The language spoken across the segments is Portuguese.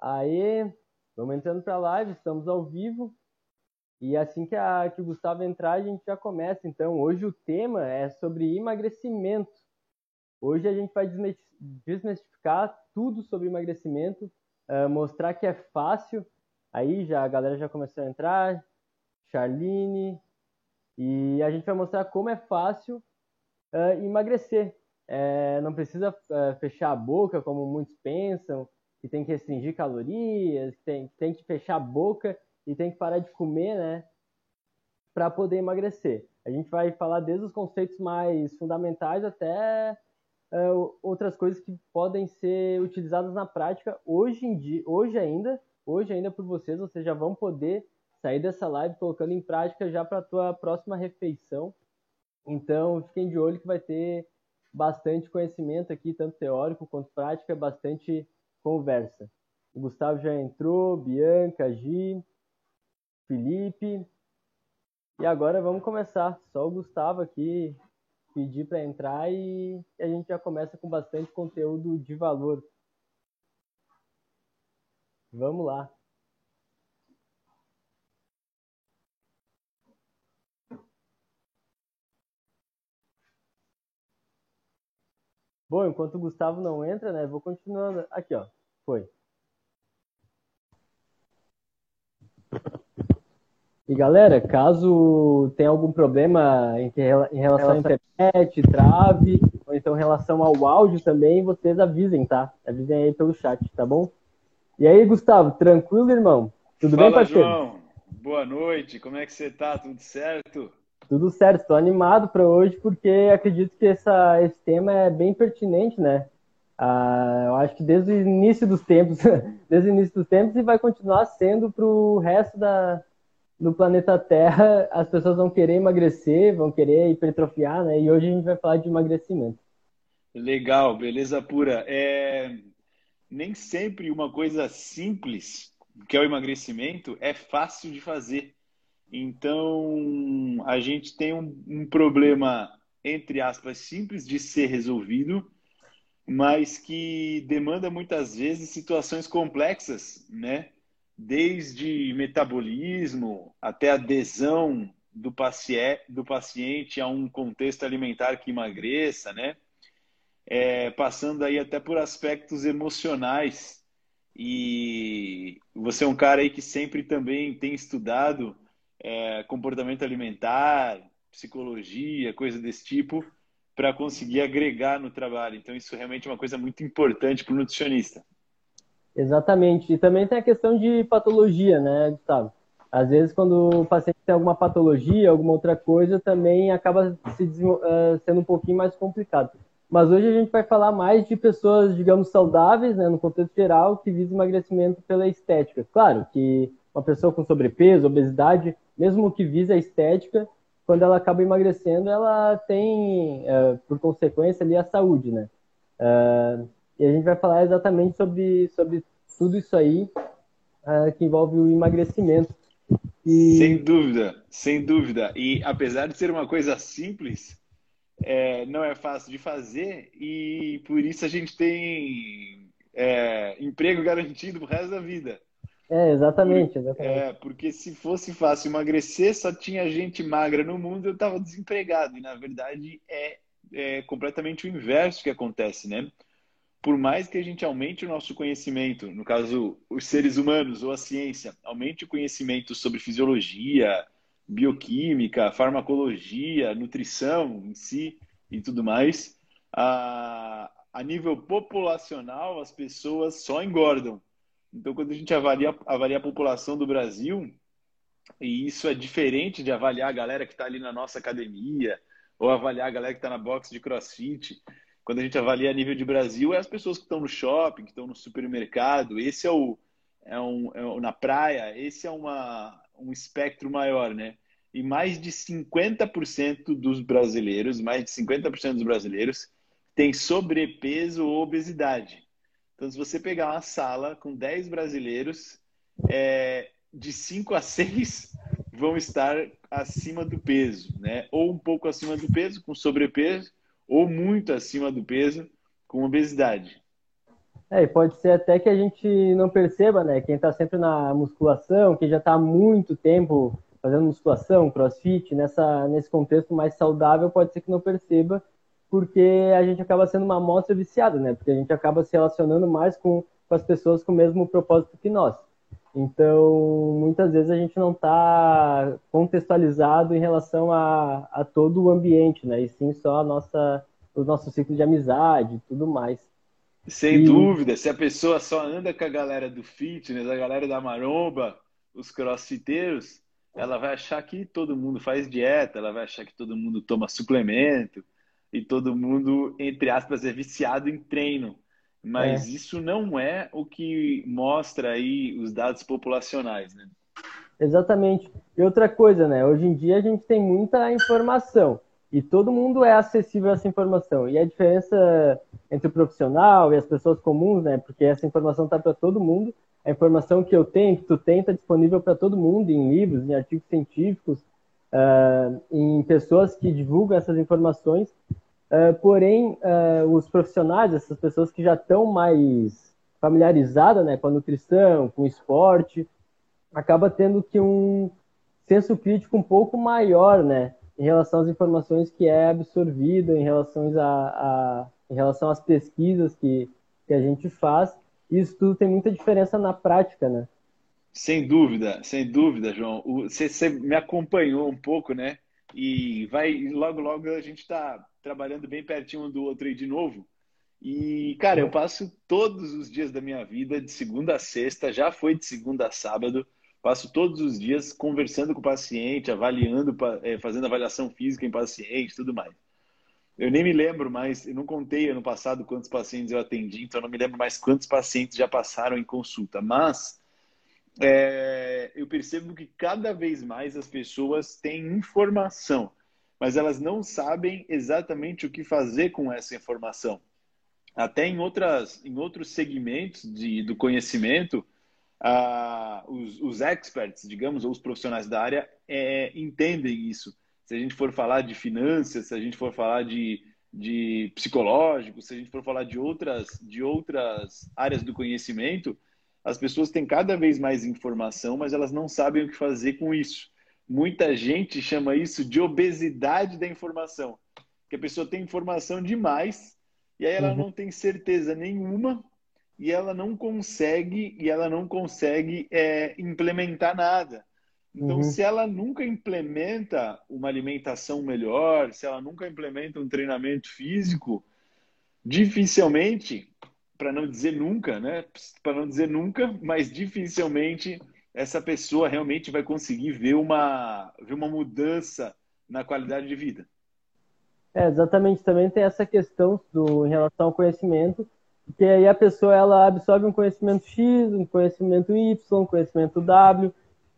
Aê, vamos entrando para a live, estamos ao vivo. E assim que, a, que o Gustavo entrar, a gente já começa. Então, hoje o tema é sobre emagrecimento. Hoje a gente vai desmistificar tudo sobre emagrecimento, uh, mostrar que é fácil. Aí já a galera já começou a entrar, Charline, e a gente vai mostrar como é fácil uh, emagrecer. É, não precisa uh, fechar a boca, como muitos pensam, que tem que restringir calorias, que tem, que tem que fechar a boca e tem que parar de comer, né? Para poder emagrecer. A gente vai falar desde os conceitos mais fundamentais até uh, outras coisas que podem ser utilizadas na prática hoje em dia, hoje ainda, hoje ainda por vocês, vocês já vão poder sair dessa live colocando em prática já para a tua próxima refeição. Então, fiquem de olho que vai ter bastante conhecimento aqui, tanto teórico quanto prática, bastante conversa. O Gustavo já entrou, Bianca, Gi, Felipe. E agora vamos começar. Só o Gustavo aqui pedir para entrar e a gente já começa com bastante conteúdo de valor. Vamos lá. Bom, enquanto o Gustavo não entra, né? Vou continuando. Aqui, ó. Foi. E galera, caso tenha algum problema em, relação à internet, trave, ou então em relação ao áudio também, vocês avisem, tá? Avisem aí pelo chat, tá bom? E aí, Gustavo, tranquilo, irmão? Tudo Fala, bem, parceiro? João. Boa noite, como é que você tá? Tudo certo? Tudo certo, estou animado para hoje porque acredito que essa, esse tema é bem pertinente, né? Ah, eu acho que desde o início dos tempos, desde o início dos tempos e vai continuar sendo para o resto da, do planeta Terra, as pessoas vão querer emagrecer, vão querer hipertrofiar, né? E hoje a gente vai falar de emagrecimento. Legal, beleza pura. É... Nem sempre uma coisa simples, que é o emagrecimento, é fácil de fazer. Então, a gente tem um, um problema, entre aspas, simples de ser resolvido, mas que demanda muitas vezes situações complexas, né? Desde metabolismo até adesão do do paciente a um contexto alimentar que emagreça, né? É, passando aí até por aspectos emocionais. E você é um cara aí que sempre também tem estudado é, comportamento alimentar, psicologia, coisa desse tipo para conseguir agregar no trabalho. Então, isso realmente é uma coisa muito importante para o nutricionista. Exatamente. E também tem a questão de patologia, né, Gustavo? Às vezes, quando o paciente tem alguma patologia, alguma outra coisa, também acaba se, uh, sendo um pouquinho mais complicado. Mas hoje a gente vai falar mais de pessoas, digamos, saudáveis, né, no contexto geral, que visam emagrecimento pela estética. Claro que uma pessoa com sobrepeso, obesidade, mesmo que vise a estética, quando ela acaba emagrecendo, ela tem, uh, por consequência, ali a saúde, né? Uh, e a gente vai falar exatamente sobre, sobre tudo isso aí uh, que envolve o emagrecimento. E... Sem dúvida, sem dúvida. E apesar de ser uma coisa simples, é, não é fácil de fazer e por isso a gente tem é, emprego garantido pro resto da vida. É, exatamente, exatamente. É, porque se fosse fácil emagrecer, só tinha gente magra no mundo, eu estava desempregado. E na verdade é, é completamente o inverso que acontece, né? Por mais que a gente aumente o nosso conhecimento, no caso, os seres humanos ou a ciência, aumente o conhecimento sobre fisiologia, bioquímica, farmacologia, nutrição em si e tudo mais, a, a nível populacional as pessoas só engordam então, quando a gente avalia, avalia a população do Brasil, e isso é diferente de avaliar a galera que está ali na nossa academia, ou avaliar a galera que está na box de crossfit. Quando a gente avalia a nível de Brasil, é as pessoas que estão no shopping, que estão no supermercado. Esse é o, é um, é na praia, esse é uma, um espectro maior, né? E mais de 50% dos brasileiros, mais de 50% dos brasileiros têm sobrepeso ou obesidade. Então, se você pegar uma sala com 10 brasileiros, é, de 5 a 6 vão estar acima do peso, né? Ou um pouco acima do peso, com sobrepeso, ou muito acima do peso, com obesidade. É, e pode ser até que a gente não perceba, né? Quem está sempre na musculação, quem já está há muito tempo fazendo musculação, crossfit, nessa, nesse contexto mais saudável, pode ser que não perceba, porque a gente acaba sendo uma amostra viciada, né? Porque a gente acaba se relacionando mais com, com as pessoas com o mesmo propósito que nós. Então, muitas vezes a gente não está contextualizado em relação a, a todo o ambiente, né? E sim só a nossa, o nosso ciclo de amizade e tudo mais. Sem e... dúvida, se a pessoa só anda com a galera do fitness, a galera da maromba, os crossfiteiros, ela vai achar que todo mundo faz dieta, ela vai achar que todo mundo toma suplemento e todo mundo, entre aspas, é viciado em treino. Mas é. isso não é o que mostra aí os dados populacionais, né? Exatamente. E outra coisa, né? Hoje em dia a gente tem muita informação e todo mundo é acessível a essa informação. E a diferença entre o profissional e as pessoas comuns, né? Porque essa informação está para todo mundo. A informação que eu tenho, que tu tem, está disponível para todo mundo, em livros, em artigos científicos, uh, em pessoas que divulgam essas informações. Uh, porém, uh, os profissionais, essas pessoas que já estão mais familiarizadas né, com a nutrição, com o esporte, acaba tendo que um senso crítico um pouco maior, né? em relação às informações que é absorvida, em relação, a, a, em relação às pesquisas que, que a gente faz. Isso tudo tem muita diferença na prática, né? Sem dúvida, sem dúvida, João. Você, você me acompanhou um pouco, né? E vai logo, logo a gente está trabalhando bem pertinho um do outro aí de novo. E, cara, eu passo todos os dias da minha vida, de segunda a sexta, já foi de segunda a sábado, Passo todos os dias conversando com o paciente, avaliando, é, fazendo avaliação física em paciente, tudo mais. Eu nem me lembro mais, eu não contei ano passado quantos pacientes eu atendi, então eu não me lembro mais quantos pacientes já passaram em consulta. Mas é, eu percebo que cada vez mais as pessoas têm informação, mas elas não sabem exatamente o que fazer com essa informação. Até em, outras, em outros segmentos de, do conhecimento, os, os, experts, digamos, ou os profissionais da área é, entendem isso. Se a gente for falar de finanças, se a gente for falar de, de psicológico, se a gente for falar de outras, de outras áreas do conhecimento, as pessoas têm cada vez mais informação, mas elas não sabem o que fazer com isso. Muita gente chama isso de obesidade da informação, que a pessoa tem informação demais e aí ela uhum. não tem certeza nenhuma e ela não consegue e ela não consegue é, implementar nada. Então, uhum. se ela nunca implementa uma alimentação melhor, se ela nunca implementa um treinamento físico, dificilmente, para não dizer nunca, né? Para não dizer nunca, mas dificilmente essa pessoa realmente vai conseguir ver uma, ver uma mudança na qualidade de vida. É, exatamente. Também tem essa questão do, em relação ao conhecimento, porque aí a pessoa ela absorve um conhecimento X, um conhecimento Y, um conhecimento W,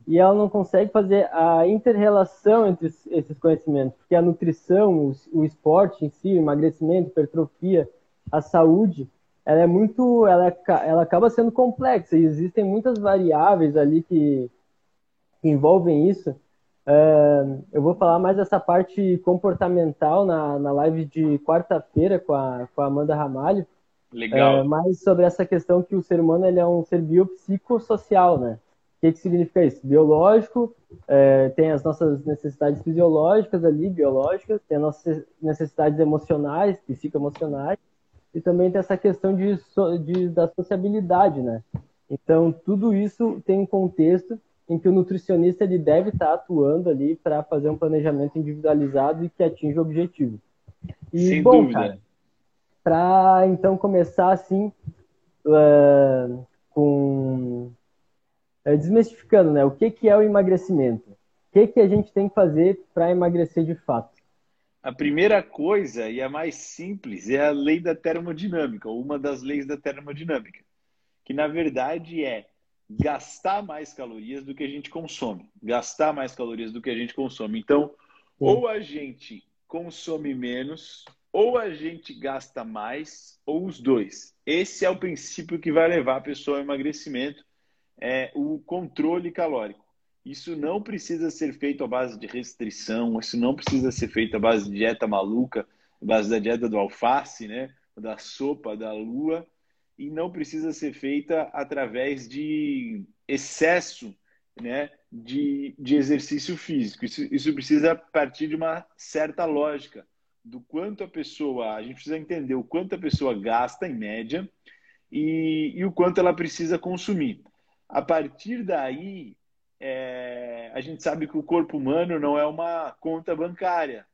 e ela não consegue fazer a interrelação entre esses conhecimentos, porque a nutrição, o, esporte em si, o emagrecimento, hipertrofia, a saúde, ela é muito, ela, ela acaba sendo complexa e existem muitas variáveis ali que, que envolvem isso. Uh, eu vou falar mais dessa parte comportamental na, na live de quarta-feira com a, com a Amanda Ramalho, Legal. É, mais sobre essa questão que o ser humano ele é um ser biopsicossocial, né? O que, que significa isso? Biológico, é, tem as nossas necessidades fisiológicas ali, biológicas, tem as nossas necessidades emocionais, psicoemocionais, e também tem essa questão de, de, da sociabilidade, né? Então, tudo isso tem um contexto em que o nutricionista ele deve estar atuando ali para fazer um planejamento individualizado e que atinja o objetivo. E, Sem bom, dúvida. Cara, para então começar assim uh, com uh, desmistificando, né? O que que é o emagrecimento? O que que a gente tem que fazer para emagrecer de fato? A primeira coisa e a mais simples é a lei da termodinâmica, ou uma das leis da termodinâmica, que na verdade é gastar mais calorias do que a gente consome. Gastar mais calorias do que a gente consome. Então, ou a gente consome menos, ou a gente gasta mais, ou os dois. Esse é o princípio que vai levar a pessoa ao emagrecimento, é o controle calórico. Isso não precisa ser feito à base de restrição, isso não precisa ser feito à base de dieta maluca, à base da dieta do alface, né? da sopa, da lua. e não precisa ser feita através de excesso né, de, de exercício físico. Isso, isso precisa partir de uma certa lógica do quanto a pessoa, a gente precisa entender o quanto a pessoa gasta em média e, e o quanto ela precisa consumir. A partir daí, é, a gente sabe que o corpo humano não é uma conta bancária,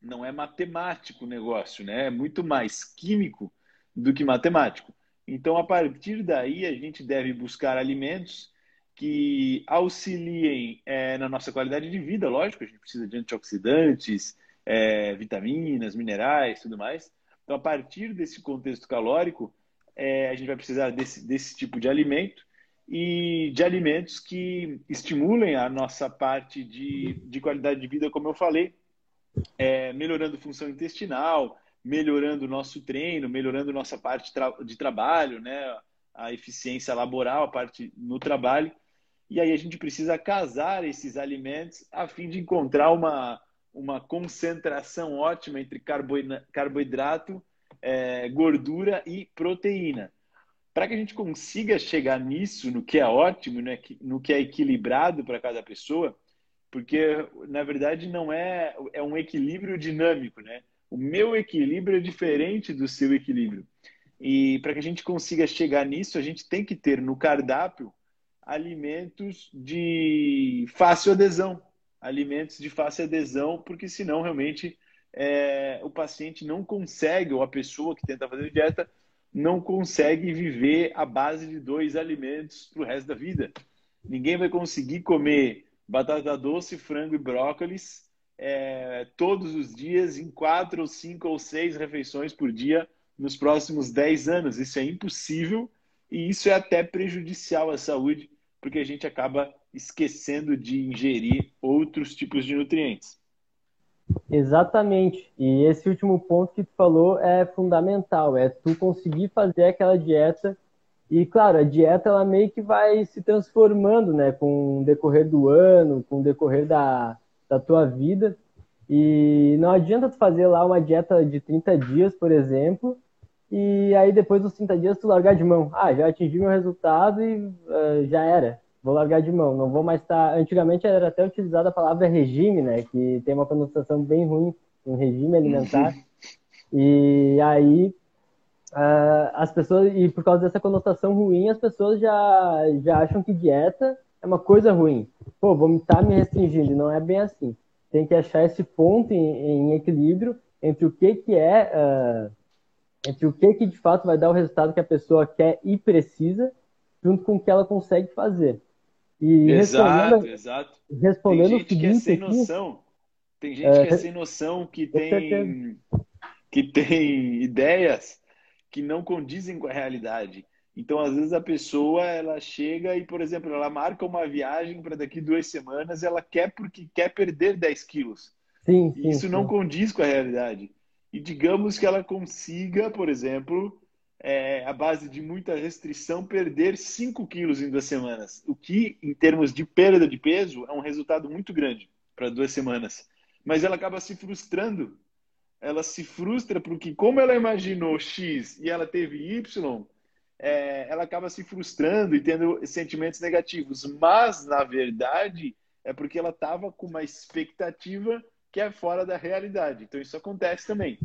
não é matemático o negócio, né? É muito mais químico do que matemático. Então, a partir daí, a gente deve buscar alimentos que auxiliem é, na nossa qualidade de vida, lógico, a gente precisa de antioxidantes, é, vitaminas, minerais, tudo mais. Então, a partir desse contexto calórico, é, a gente vai precisar desse, desse tipo de alimento e de alimentos que estimulem a nossa parte de, de qualidade de vida, como eu falei, é, melhorando função intestinal, melhorando o nosso treino, melhorando nossa parte de trabalho, né? a eficiência laboral, a parte no trabalho. E aí a gente precisa casar esses alimentos a fim de encontrar uma, uma concentração ótima entre carboidrato, é, gordura e proteína. Para que a gente consiga chegar nisso, no que é ótimo, né, no que é equilibrado para cada pessoa, porque na verdade não é é um equilíbrio dinâmico, né? O meu equilíbrio é diferente do seu equilíbrio. E para que a gente consiga chegar nisso, a gente tem que ter no cardápio alimentos de fácil adesão. Alimentos de fácil adesão, porque senão realmente é, o paciente não consegue, ou a pessoa que tenta fazer dieta, não consegue viver à base de dois alimentos para o resto da vida. Ninguém vai conseguir comer batata doce, frango e brócolis é, todos os dias, em quatro ou cinco ou seis refeições por dia, nos próximos dez anos. Isso é impossível e isso é até prejudicial à saúde porque a gente acaba esquecendo de ingerir outros tipos de nutrientes. Exatamente. E esse último ponto que tu falou é fundamental, é tu conseguir fazer aquela dieta e claro, a dieta ela meio que vai se transformando, né, com o decorrer do ano, com o decorrer da, da tua vida. E não adianta tu fazer lá uma dieta de 30 dias, por exemplo, e aí depois dos 30 dias tu largar de mão. Ah, já atingi meu resultado e uh, já era. Vou largar de mão. Não vou mais estar. Tá... Antigamente era até utilizada a palavra regime, né? Que tem uma conotação bem ruim, um regime alimentar. e aí uh, as pessoas e por causa dessa conotação ruim, as pessoas já já acham que dieta é uma coisa ruim. Pô, vou estar tá me restringindo. Não é bem assim. Tem que achar esse ponto em, em equilíbrio entre o que que é uh, entre o que, que de fato vai dar o resultado que a pessoa quer e precisa, junto com o que ela consegue fazer. E exato, respondendo, exato. Respondendo tem gente que é sem aqui, noção. Tem gente é, que é sem noção, que tem, que tem ideias que não condizem com a realidade. Então, às vezes, a pessoa ela chega e, por exemplo, ela marca uma viagem para daqui duas semanas, ela quer porque quer perder 10 quilos. Sim, sim, isso sim. não condiz com a realidade e digamos que ela consiga, por exemplo, é, a base de muita restrição, perder 5 quilos em duas semanas. O que, em termos de perda de peso, é um resultado muito grande para duas semanas. Mas ela acaba se frustrando. Ela se frustra porque, como ela imaginou X e ela teve Y, é, ela acaba se frustrando e tendo sentimentos negativos. Mas, na verdade, é porque ela estava com uma expectativa que é fora da realidade. Então isso acontece também.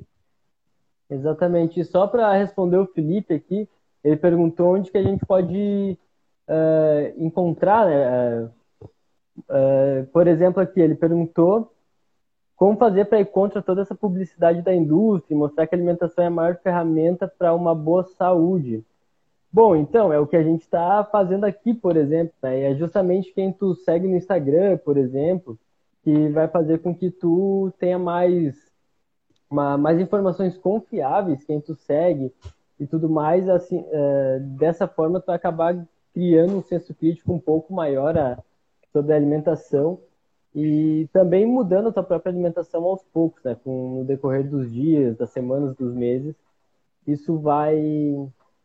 Exatamente. E só para responder o Felipe aqui, ele perguntou onde que a gente pode uh, encontrar, né? Uh, por exemplo, aqui ele perguntou como fazer para ir contra toda essa publicidade da indústria e mostrar que a alimentação é a maior ferramenta para uma boa saúde. Bom, então, é o que a gente está fazendo aqui, por exemplo, né? É justamente quem tu segue no Instagram, por exemplo, que vai fazer com que tu tenha mais, uma, mais informações confiáveis, quem tu segue e tudo mais. Assim, é, dessa forma, tu acabar criando um senso crítico um pouco maior a, sobre a alimentação e também mudando a tua própria alimentação aos poucos, né? Com no decorrer dos dias, das semanas, dos meses, isso vai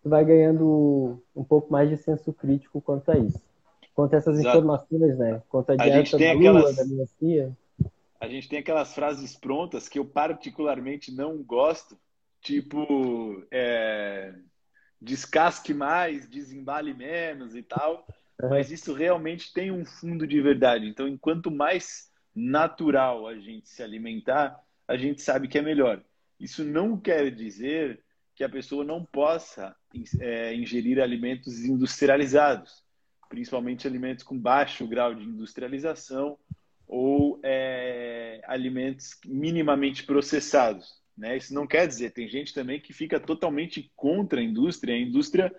vai ganhando um pouco mais de senso crítico quanto a isso quanto a essas Exato. informações, né? Quanto a, a dieta da aquelas... lua, da melancia. A gente tem aquelas frases prontas que eu particularmente não gosto, tipo, é... descasque mais, desembale menos e tal, mas isso realmente tem um fundo de verdade. Então, enquanto mais natural a gente se alimentar, a gente sabe que é melhor. Isso não quer dizer que a pessoa não possa é, ingerir alimentos industrializados, principalmente alimentos com baixo grau de industrialização ou é, alimentos minimamente processados. Né? Isso não quer dizer, tem gente também que fica totalmente contra a indústria. A indústria,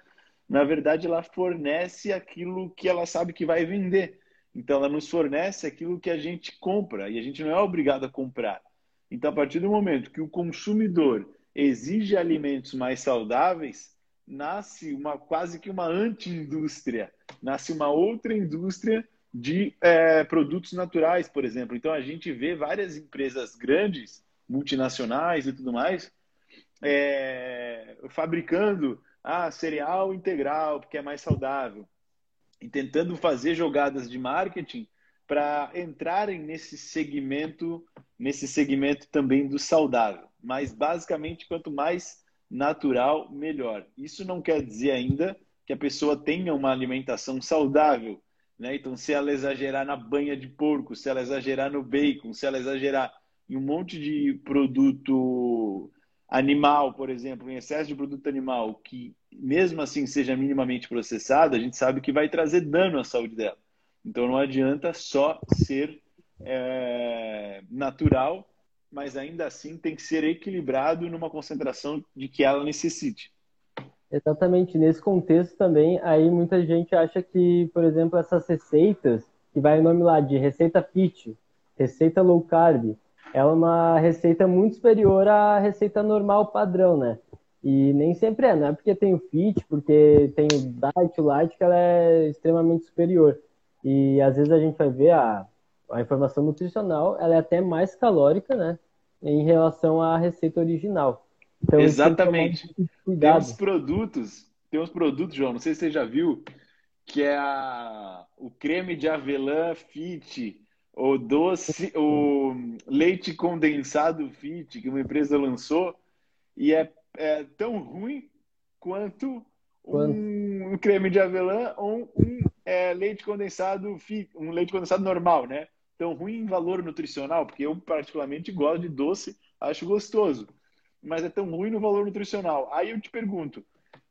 na verdade, ela fornece aquilo que ela sabe que vai vender. Então, ela nos fornece aquilo que a gente compra e a gente não é obrigado a comprar. Então, a partir do momento que o consumidor exige alimentos mais saudáveis, nasce uma quase que uma anti-indústria, nasce uma outra indústria de é, produtos naturais, por exemplo. Então, a gente vê várias empresas grandes multinacionais e tudo mais, é, fabricando ah, cereal integral, porque é mais saudável, e tentando fazer jogadas de marketing para entrarem nesse segmento, nesse segmento também do saudável. Mas basicamente, quanto mais natural, melhor. Isso não quer dizer ainda que a pessoa tenha uma alimentação saudável. Né? Então, se ela exagerar na banha de porco, se ela exagerar no bacon, se ela exagerar em um monte de produto animal, por exemplo, em excesso de produto animal, que mesmo assim seja minimamente processado, a gente sabe que vai trazer dano à saúde dela. Então não adianta só ser é, natural, mas ainda assim tem que ser equilibrado numa concentração de que ela necessite. Exatamente, nesse contexto também, aí muita gente acha que, por exemplo, essas receitas, que vai o nome lá de receita fit, receita low carb, é uma receita muito superior à receita normal padrão, né? E nem sempre é, não é porque tem o fit, porque tem o diet, o light, que ela é extremamente superior. E às vezes a gente vai ver a, a informação nutricional, ela é até mais calórica, né? Em relação à receita original. Então, Exatamente. Tem, uns produtos, tem uns produtos, João, não sei se você já viu, que é a, o creme de avelã fit, o doce, o leite condensado Fit que uma empresa lançou e é, é tão ruim quanto um, um, creme de avelã ou um é, leite condensado fit, um leite condensado normal, né? Tão ruim em valor nutricional, porque eu particularmente gosto de doce, acho gostoso, mas é tão ruim no valor nutricional. Aí eu te pergunto,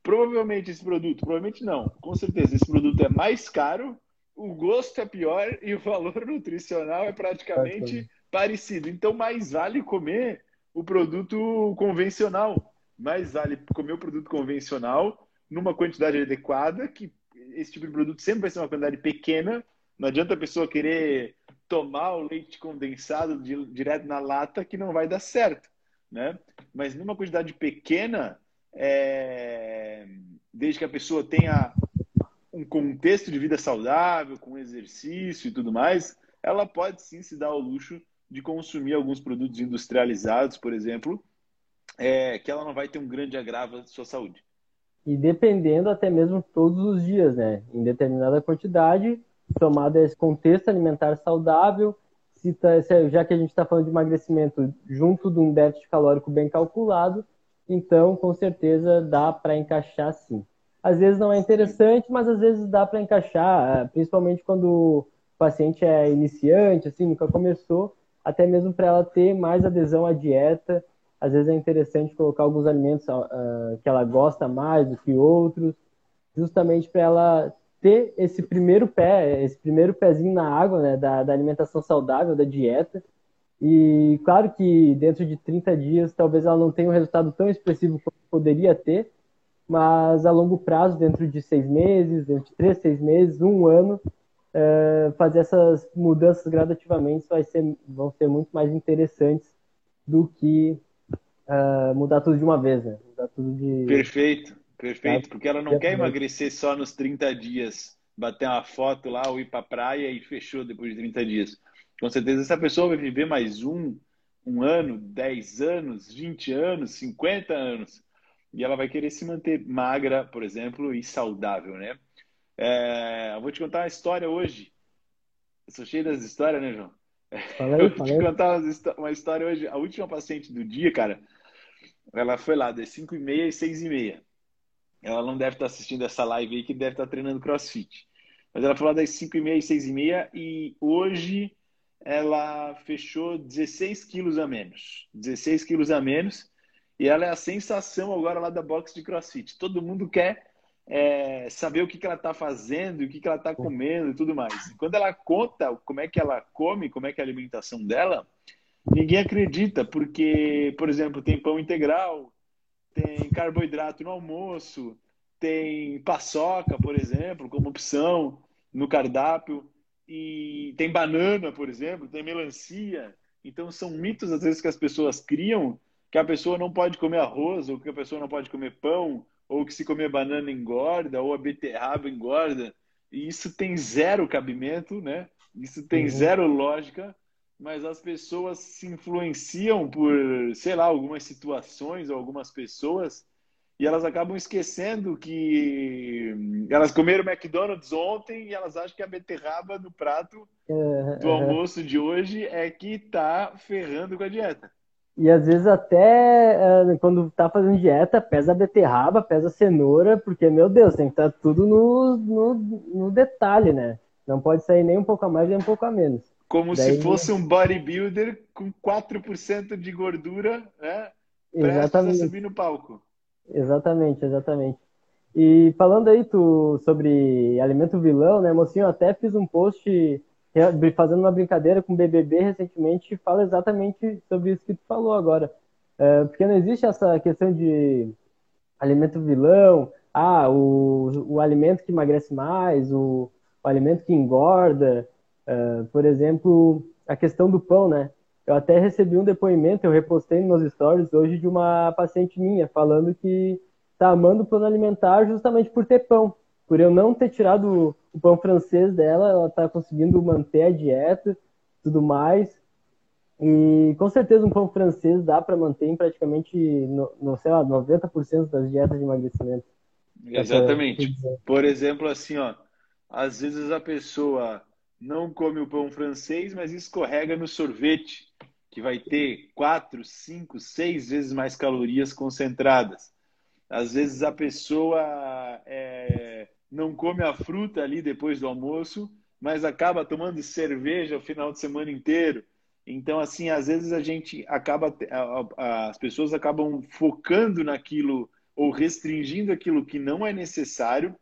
provavelmente esse produto, provavelmente não, com certeza esse produto é mais caro o gosto é pior e o valor nutricional é praticamente parecido. Então, mais vale comer o produto convencional. Mais vale comer o produto convencional numa quantidade adequada, que esse tipo de produto sempre vai ser uma quantidade pequena. Não adianta a pessoa querer tomar o leite condensado de, direto na lata, que não vai dar certo. Né? Mas numa quantidade pequena, é... desde que a pessoa tenha um contexto de vida saudável, com exercício e tudo mais, ela pode sim se dar ao luxo de consumir alguns produtos industrializados, por exemplo, é, que ela não vai ter um grande agravo à sua saúde. E dependendo até mesmo todos os dias, né? Em determinada quantidade, tomada esse contexto alimentar saudável, se, já que a gente está falando de emagrecimento junto de um déficit calórico bem calculado, então com certeza dá para encaixar sim às vezes não é interessante, mas às vezes dá para encaixar, é, principalmente quando o paciente é iniciante, assim, nunca começou, até mesmo para ela ter mais adesão à dieta. Às vezes é interessante colocar alguns alimentos uh, que ela gosta mais do que outros, justamente para ela ter esse primeiro pé, esse primeiro pezinho na água, né, da, da alimentação saudável, da dieta. E claro que dentro de 30 dias talvez ela não tenha um resultado tão expressivo como poderia ter, mas a longo prazo, dentro de seis meses, dentro de três, seis meses, um ano, é, fazer essas mudanças gradativamente vai ser, vão ser muito mais interessantes do que é, mudar tudo de uma vez, né? Mudar tudo de... Perfeito, perfeito, porque ela não quer emagrecer só nos 30 dias, bater uma foto lá ou ir para a praia e fechou depois de 30 dias. Com certeza essa pessoa vai viver mais um, um ano, 10 anos, 20 anos, 50 anos e ela vai querer se manter magra, por exemplo, e saudável, né? É, eu vou te contar uma história hoje. Eu sou cheio das histórias, né, João? Fala aí, eu vou te contar uma história hoje. A última paciente do dia, cara, ela foi lá das 5 e meia e 6 e meia. Ela não deve estar assistindo essa live aí, que deve estar treinando crossfit. Mas ela falou das 5 e meia e 6 e meia e hoje ela fechou 16 quilos a menos. 16 quilos a menos. E ela é a sensação agora lá da box de crossfit. Todo mundo quer é, saber o que, que ela está fazendo, o que, que ela está comendo e tudo mais. E quando ela conta como é que ela come, como é que é a alimentação dela, ninguém acredita, porque, por exemplo, tem pão integral, tem carboidrato no almoço, tem paçoca, por exemplo, como opção no cardápio, e tem banana, por exemplo, tem melancia. Então são mitos às vezes que as pessoas criam que a pessoa não pode comer arroz, ou que a pessoa não pode comer pão, ou que se comer banana engorda, ou a beterraba engorda. E isso tem zero cabimento, né? Isso tem uhum. zero lógica, mas as pessoas se influenciam por, sei lá, algumas situações ou algumas pessoas e elas acabam esquecendo que elas comeram McDonald's ontem e elas acham que a beterraba no prato do almoço de hoje é que tá ferrando com a dieta. E às vezes até eh, quando tá fazendo dieta, pesa a beterraba, pesa a cenoura, porque, meu Deus, tem que estar tá tudo no, no, no detalhe, né? Não pode sair nem um pouco a mais nem um pouco a menos. Como Daí... se fosse um bodybuilder com 4% de gordura, né? Exatamente. subir no palco. Exatamente, exatamente. E falando aí tu, sobre alimento vilão, né, mocinho, eu até fiz um post fazendo uma brincadeira com o BBB recentemente fala exatamente sobre isso que tu falou agora. É, porque não existe essa questão de alimento vilão, ah, o, o alimento que emagrece mais, o, o alimento que engorda, Uh, por exemplo, a questão do pão, né? Eu até recebi um depoimento, eu repostei nos stories hoje de uma paciente minha falando que tá amando o plano alimentar justamente por ter pão. Por eu não ter tirado o pão francês dela, ela tá conseguindo manter a dieta, tudo mais. E com certeza um pão francês dá para manter em praticamente, no, no, sei lá, 90% das dietas de emagrecimento. Exatamente. Por exemplo, assim, ó, às vezes a pessoa não come o pão francês, mas escorrega no sorvete, que vai ter quatro, cinco, seis vezes mais calorias concentradas. Às vezes a pessoa é, não come a fruta ali depois do almoço, mas acaba tomando cerveja o final de semana inteiro. Então, assim, às vezes a gente acaba, as pessoas acabam focando naquilo ou restringindo aquilo que não é necessário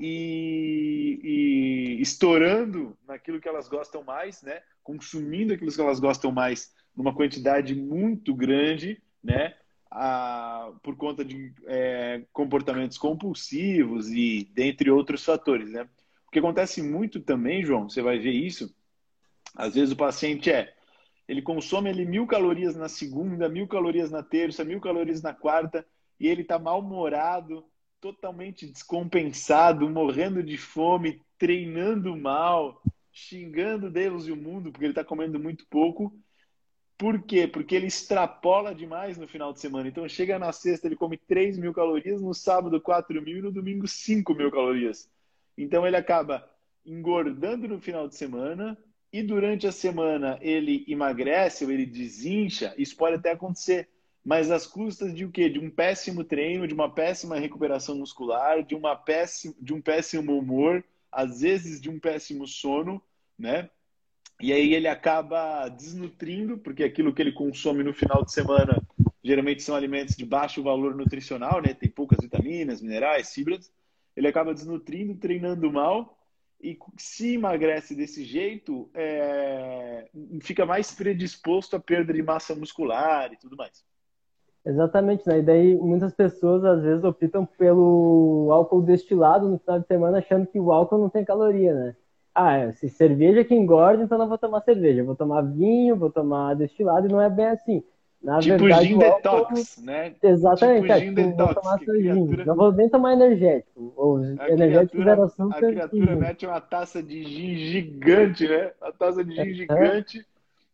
e, e, estourando naquilo que elas gostam mais, né? Consumindo aquilo que elas gostam mais numa quantidade muito grande, né? A, por conta de é, comportamentos compulsivos e dentre outros fatores, né? O que acontece muito também, João, você vai ver isso. Às vezes o paciente é, ele consome ali mil calorias na segunda, mil calorias na terça, mil calorias na quarta e ele está mal-humorado, totalmente descompensado, morrendo de fome, treinando mal, xingando Deus e o mundo porque ele está comendo muito pouco. Por quê? Porque ele extrapola demais no final de semana. Então chega na sexta, ele come 3 mil calorias, no sábado 4 mil e no domingo 5 mil calorias. Então ele acaba engordando no final de semana e durante a semana ele emagrece ou ele desincha. Isso pode até acontecer mas às custas de o quê? De um péssimo treino, de uma péssima recuperação muscular, de, uma péssima, de um péssimo humor, às vezes de um péssimo sono, né? E aí ele acaba desnutrindo, porque aquilo que ele consome no final de semana geralmente são alimentos de baixo valor nutricional, né? Tem poucas vitaminas, minerais, fibras. Ele acaba desnutrindo, treinando mal e se emagrece desse jeito, é... fica mais predisposto à perda de massa muscular e tudo mais. Exatamente, né? E daí muitas pessoas às vezes optam pelo álcool destilado no final de semana achando que o álcool não tem caloria, né? Ah, se cerveja que engorda, então não vou tomar cerveja. vou tomar vinho, vou tomar destilado, e não é bem assim. Na tipo verdade, gin álcool... detox, né? Exatamente, tipo é, tipo, detox, vou tomar criatura... Não vou nem tomar energético. Ou a energético zero açúcar. A criatura mete uma taça de gin gigante, né? A taça de gin é. gigante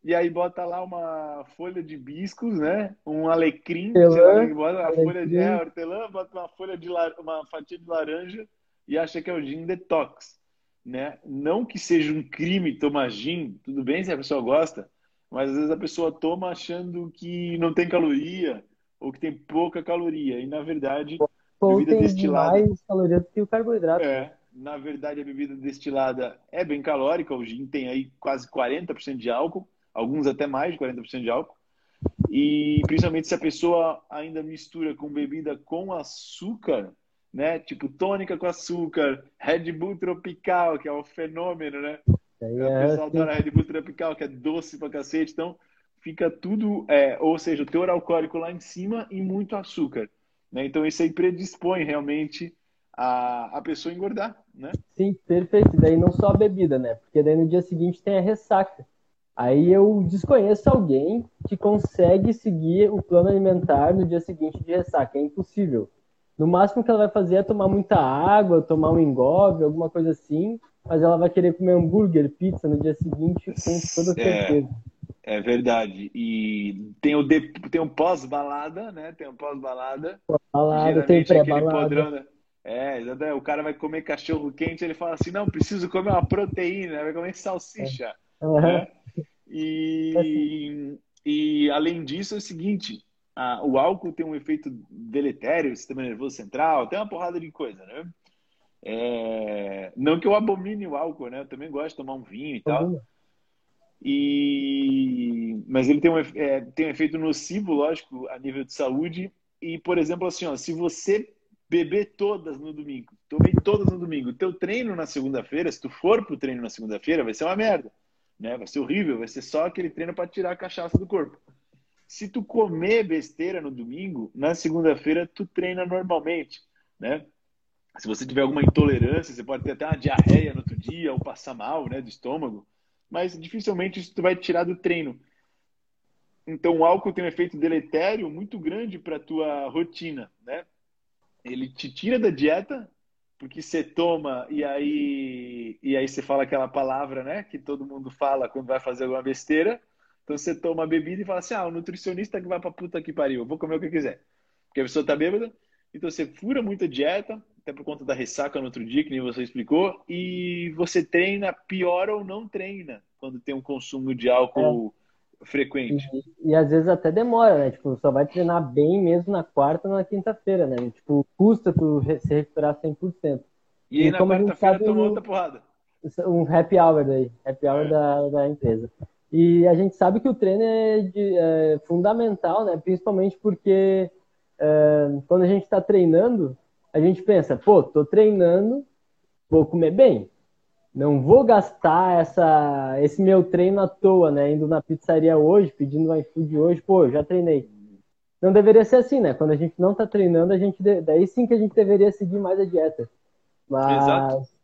e aí bota lá uma folha de biscos, né? Um alecrim, hortelã, bota uma folha de é, hortelã, bota uma folha de lar... uma fatia de laranja e acha que é o gin detox, né? Não que seja um crime tomar gin, tudo bem se a pessoa gosta, mas às vezes a pessoa toma achando que não tem caloria ou que tem pouca caloria e na verdade álcool tem destilada, mais calorias do que o carboidrato. É, na verdade, a bebida destilada é bem calórica. O gin tem aí quase 40% de álcool, alguns até mais de 40% de álcool. E principalmente se a pessoa ainda mistura com bebida com açúcar, né? Tipo tônica com açúcar, Red Bull tropical, que é um fenômeno, né? É, o pessoal adora Red Bull tropical, que é doce pra cacete. Então, fica tudo, é, ou seja, o teor alcoólico lá em cima e muito açúcar. Né? Então, isso aí predispõe realmente a, a pessoa engordar, né? Sim, perfeito. Daí não só a bebida, né? Porque daí no dia seguinte tem a ressaca. Aí eu desconheço alguém que consegue seguir o plano alimentar no dia seguinte de ressaca. É impossível. No máximo que ela vai fazer é tomar muita água, tomar um engove, alguma coisa assim, mas ela vai querer comer hambúrguer, pizza no dia seguinte, com toda é, certeza. É, é verdade. E tem o, de, tem o pós-balada, né? Tem o pós-balada. Pós-balada, tem pré-balada. Né? É, o cara vai comer cachorro quente, ele fala assim, não, preciso comer uma proteína, vai comer salsicha. É. Uhum. Né? E, e além disso é o seguinte, a, o álcool tem um efeito deletério, sistema nervoso central, tem uma porrada de coisa, né? É, não que eu abomine o álcool, né? Eu também gosto de tomar um vinho e tal. E, mas ele tem um, é, tem um efeito nocivo, lógico, a nível de saúde. E, por exemplo, assim, ó, se você beber todas no domingo, tomei todas no domingo, teu treino na segunda-feira, se tu for pro treino na segunda-feira, vai ser uma merda né? Vai ser horrível, vai ser só aquele treino para tirar a cachaça do corpo. Se tu comer besteira no domingo, na segunda-feira tu treina normalmente, né? Se você tiver alguma intolerância, você pode ter até uma diarreia no outro dia ou passar mal, né, do estômago, mas dificilmente isso tu vai tirar do treino. Então o álcool tem um efeito deletério muito grande para tua rotina, né? Ele te tira da dieta, porque você toma e aí e aí você fala aquela palavra, né, que todo mundo fala quando vai fazer alguma besteira. Então você toma a bebida e fala assim: "Ah, o nutricionista que vai para puta que pariu, eu vou comer o que quiser". Porque a pessoa tá bêbada, então você fura muita dieta, até por conta da ressaca no outro dia, que nem você explicou, e você treina pior ou não treina quando tem um consumo de álcool é frequente. E, e, às vezes até demora, né? Tipo, só vai treinar bem mesmo na quarta ou na quinta-feira, né? Tipo, custa tu se recuperar 100%. E, e aí na quarta-feira toma outra porrada. Um happy hour daí, happy hour é. da, da empresa. E a gente sabe que o treino é, de, é fundamental, né? Principalmente porque é, quando a gente está treinando, a gente pensa, pô, tô treinando, vou comer bem não vou gastar essa, esse meu treino à toa, né? Indo na pizzaria hoje, pedindo iFood hoje, pô, já treinei. Não deveria ser assim, né? Quando a gente não tá treinando, a gente daí sim que a gente deveria seguir mais a dieta. Mas... Exato.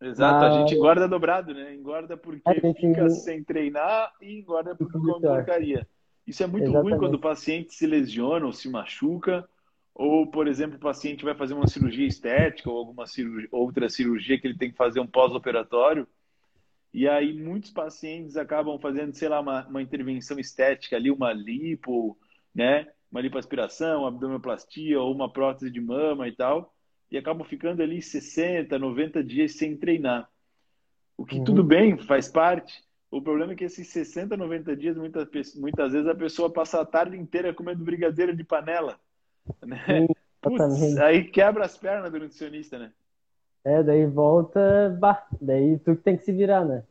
Exato, mas... a gente engorda dobrado, né? Engorda porque gente... fica sem treinar e engorda porque come porcaria. Isso é muito Exatamente. ruim quando o paciente se lesiona ou se machuca ou, por exemplo, o paciente vai fazer uma cirurgia estética ou alguma cirurgia, outra cirurgia que ele tem que fazer um pós-operatório. E aí muitos pacientes acabam fazendo, sei lá, uma, uma intervenção estética ali, uma lipo, né? Uma lipoaspiração, uma abdominoplastia ou uma prótese de mama e tal. E acabam ficando ali 60, 90 dias sem treinar. O que uhum. tudo bem, faz parte. O problema é que esses 60, 90 dias, muitas, muitas vezes a pessoa passa a tarde inteira comendo brigadeiro de panela. Né? Putz, aí quebra as pernas do nutricionista, né? É, daí volta, bah, daí tu que tem que se virar, né?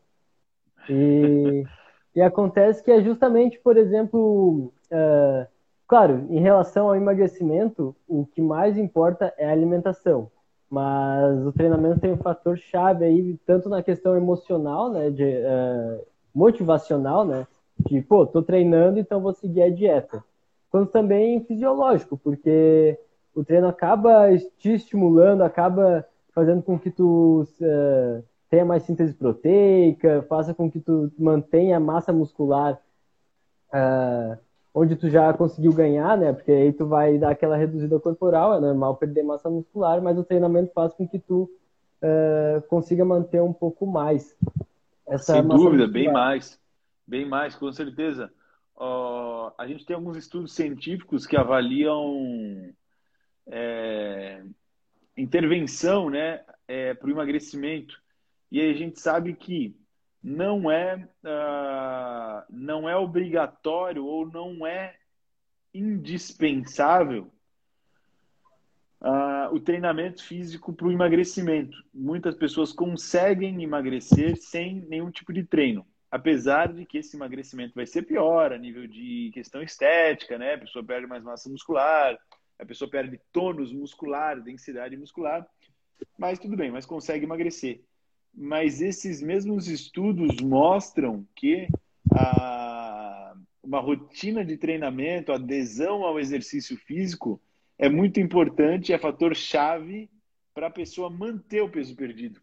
E, e acontece que é justamente, por exemplo, uh, claro, em relação ao emagrecimento, o que mais importa é a alimentação. Mas o treinamento tem um fator chave aí, tanto na questão emocional, né, de, uh, motivacional, né, de, pô, tô treinando, então vou seguir a dieta quanto também fisiológico, porque o treino acaba te estimulando, acaba fazendo com que tu uh, tenha mais síntese proteica, faça com que tu mantenha a massa muscular uh, onde tu já conseguiu ganhar, né? Porque aí tu vai dar aquela reduzida corporal, é normal perder massa muscular, mas o treinamento faz com que tu uh, consiga manter um pouco mais. Essa Sem dúvida, muscular. bem mais. Bem mais, com certeza uh, a gente tem alguns estudos científicos que avaliam é, intervenção né, é, para o emagrecimento. E a gente sabe que não é, uh, não é obrigatório ou não é indispensável uh, o treinamento físico para o emagrecimento. Muitas pessoas conseguem emagrecer sem nenhum tipo de treino, apesar de que esse emagrecimento vai ser pior a nível de questão estética, né? A pessoa perde mais massa muscular, a pessoa perde tônus muscular, densidade muscular, mas tudo bem, mas consegue emagrecer. Mas esses mesmos estudos mostram que a, uma rotina de treinamento, adesão ao exercício físico, é muito importante, é fator chave para a pessoa manter o peso perdido.